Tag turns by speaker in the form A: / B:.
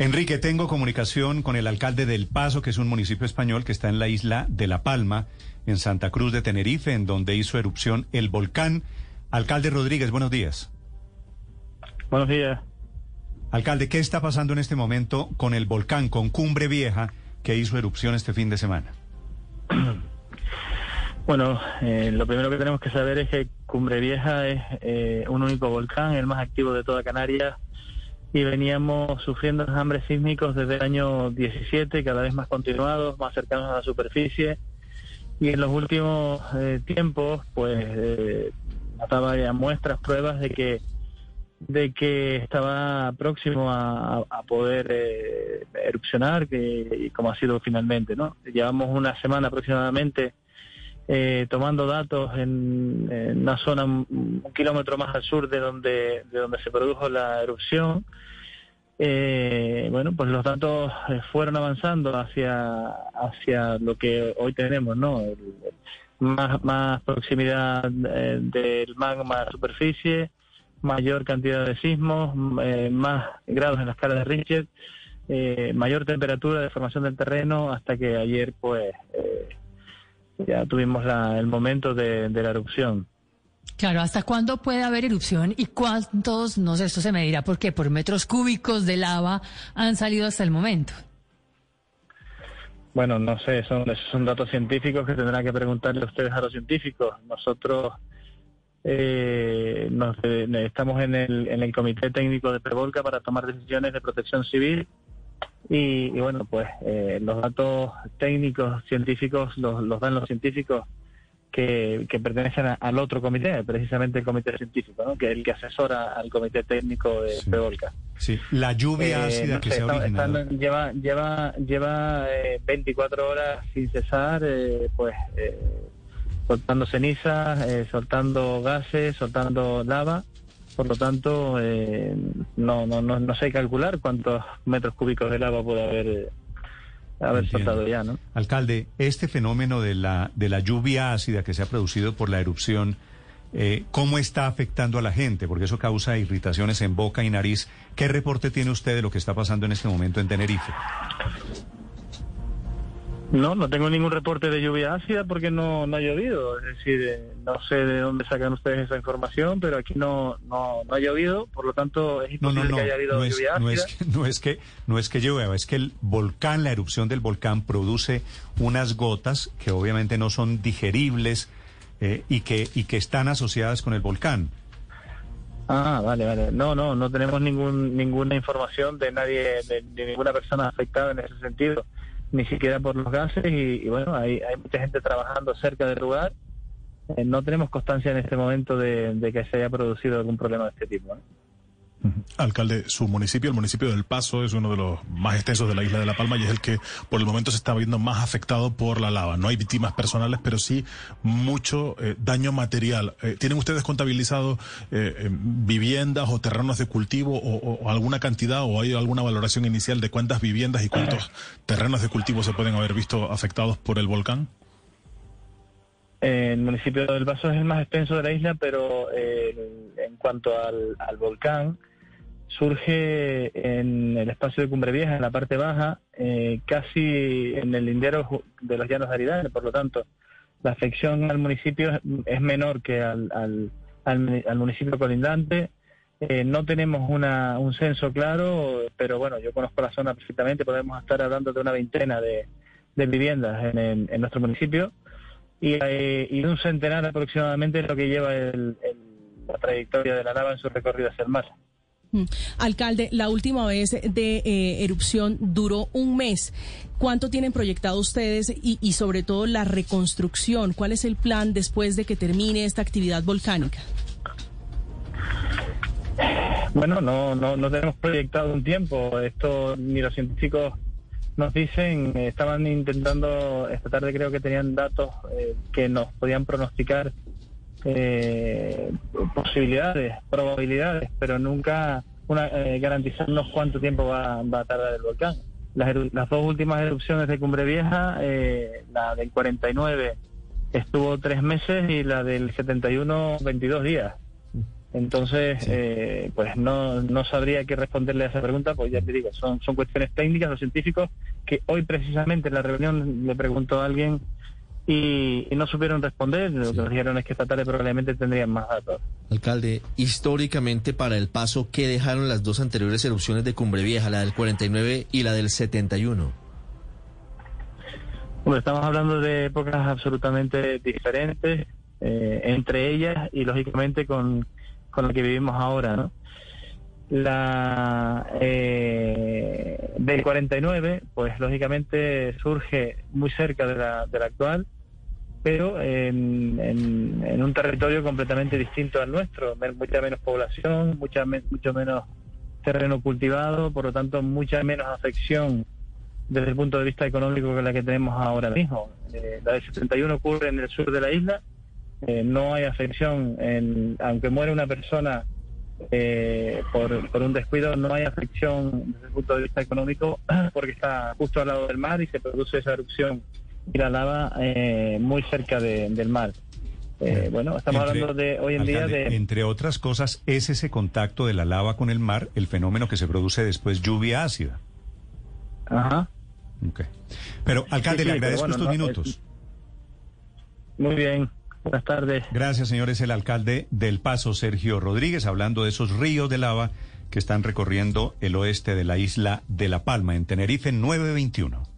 A: Enrique, tengo comunicación con el alcalde del Paso, que es un municipio español que está en la isla de La Palma, en Santa Cruz de Tenerife, en donde hizo erupción el volcán. Alcalde Rodríguez, buenos días.
B: Buenos días.
A: Alcalde, ¿qué está pasando en este momento con el volcán, con Cumbre Vieja, que hizo erupción este fin de semana?
B: Bueno, eh, lo primero que tenemos que saber es que Cumbre Vieja es eh, un único volcán, el más activo de toda Canarias, y veníamos sufriendo hambres sísmicos desde el año 17, cada vez más continuados, más cercanos a la superficie, y en los últimos eh, tiempos, pues, estaba ya muestras, pruebas de que de que estaba próximo a, poder erupcionar, que, como ha sido finalmente, ¿no? Llevamos una semana aproximadamente eh, tomando datos en, una zona un, kilómetro más al sur de donde, de donde se produjo la erupción. Eh, bueno, pues los datos eh, fueron avanzando hacia, hacia lo que hoy tenemos, ¿no? más, más proximidad del magma a la superficie, mayor cantidad de sismos, más grados en la escala de Richter, mayor temperatura de formación del terreno, hasta que ayer, pues, ya tuvimos el momento de, la erupción.
C: Claro, ¿hasta cuándo puede haber erupción y cuántos, no sé, esto se me dirá, porque por metros cúbicos de lava han salido hasta el momento?
B: Bueno, no sé, son, son datos científicos que tendrán que preguntarle ustedes a los científicos. Nosotros eh, nos, eh, estamos en el, en el Comité Técnico de Prevolca para tomar decisiones de protección civil y, bueno, pues eh, los datos técnicos, científicos, los, los dan los científicos que, que pertenecen al otro comité, precisamente el comité científico, ¿no? que es el que asesora al comité técnico de
A: sí.
B: Pevolca.
A: Sí, la lluvia eh, ácida que se ha originado.
B: lleva lleva, lleva eh, 24 horas sin cesar, eh, pues eh, soltando cenizas, soltando gases, soltando lava por lo tanto, eh, no, no, no, no, sé calcular cuántos metros cúbicos de lava puede haber, eh, haber soltado ya, ¿no?
A: Alcalde, este fenómeno de la, de la lluvia ácida que se ha producido por la erupción, eh, ¿cómo está afectando a la gente? Porque eso causa irritaciones en boca y nariz. ¿Qué reporte tiene usted de lo que está pasando en este momento en Tenerife?
B: No, no tengo ningún reporte de lluvia ácida porque no, no ha llovido. Es decir, eh, no sé de dónde sacan ustedes esa información, pero aquí no, no, no ha llovido, por lo tanto es imposible que haya habido lluvia ácida.
A: No es, que, no, es que, no es que llueva, es que el volcán, la erupción del volcán produce unas gotas que obviamente no son digeribles eh, y, que, y que están asociadas con el volcán.
B: Ah, vale, vale. No, no, no tenemos ningún, ninguna información de nadie, de ninguna persona afectada en ese sentido ni siquiera por los gases y, bueno, hay, hay mucha gente trabajando cerca del lugar. Eh, no tenemos constancia en este momento de, que se haya producido algún problema de este tipo.
D: Alcalde, su municipio, el municipio del Paso, es uno de los más extensos de la isla de La Palma y es el que por el momento se está viendo más afectado por la lava. No hay víctimas personales, pero sí mucho eh, daño material. Eh, ¿Tienen ustedes contabilizado eh, viviendas o terrenos de cultivo o, alguna cantidad o hay alguna valoración inicial de cuántas viviendas y cuántos terrenos de cultivo se pueden haber visto afectados por el volcán?
B: El municipio del Paso es el más extenso de la isla, pero en cuanto al volcán, surge en el espacio de Cumbre Vieja, en la parte baja, eh, casi en el lindero de los llanos de Aridane, por lo tanto, la afección al municipio es menor que al, al, al, municipio colindante. Eh, no tenemos una, un censo claro, pero bueno, yo conozco la zona perfectamente, podemos estar hablando de una veintena de, de viviendas en, en, nuestro municipio y, eh, un centenar aproximadamente lo que lleva el, la trayectoria de la lava en su recorrido hacia el mar.
E: Mm. Alcalde, la última vez de eh, erupción duró un mes. ¿Cuánto tienen proyectado ustedes y, y, sobre todo la reconstrucción? ¿Cuál es el plan después de que termine esta actividad volcánica?
B: Bueno, no, no, no tenemos proyectado un tiempo. Esto ni los científicos nos dicen. Estaban intentando, esta tarde creo que tenían datos eh, que nos podían pronosticar eh, posibilidades, probabilidades, pero nunca una, eh, garantizarnos cuánto tiempo va, a tardar el volcán. Las, las, dos últimas erupciones de Cumbre Vieja, eh, la del 49 estuvo tres meses y la del 71 22 días. Entonces, eh, pues no, no sabría qué responderle a esa pregunta, pues ya te digo, son, son cuestiones técnicas, los científicos, que hoy precisamente en la reunión le preguntó a alguien y, no supieron responder. Lo que nos dijeron es que esta tarde probablemente tendrían más datos.
F: Alcalde, históricamente para el paso, ¿qué dejaron las dos anteriores erupciones de Cumbre Vieja, la del 49 y la del 71?
B: Bueno, estamos hablando de épocas absolutamente diferentes eh, entre ellas y lógicamente con, con la que vivimos ahora, ¿no? La eh, del 49, pues lógicamente surge muy cerca de la, de la actual, pero en, en, un territorio completamente distinto al nuestro, mucha menos población, mucha mucho menos terreno cultivado, por lo tanto mucha menos afección desde el punto de vista económico que la que tenemos ahora mismo. Eh, la del 71 ocurre en el sur de la isla, eh, no hay afección, en, aunque muere una persona eh, por, por un descuido, no hay afección desde el punto de vista económico porque está justo al lado del mar y se produce esa erupción y la lava eh, muy cerca del mar. bueno, estamos hablando de hoy en día de...
A: Entre otras cosas, es ese contacto de la lava con el mar el fenómeno que se produce después lluvia ácida.
B: Ajá.
A: Pero, alcalde, le agradezco estos minutos.
B: Muy bien. Buenas tardes.
A: Gracias, señores. El alcalde del Paso, Sergio Rodríguez, hablando de esos ríos de lava que están recorriendo el oeste de la isla de La Palma, en Tenerife 921.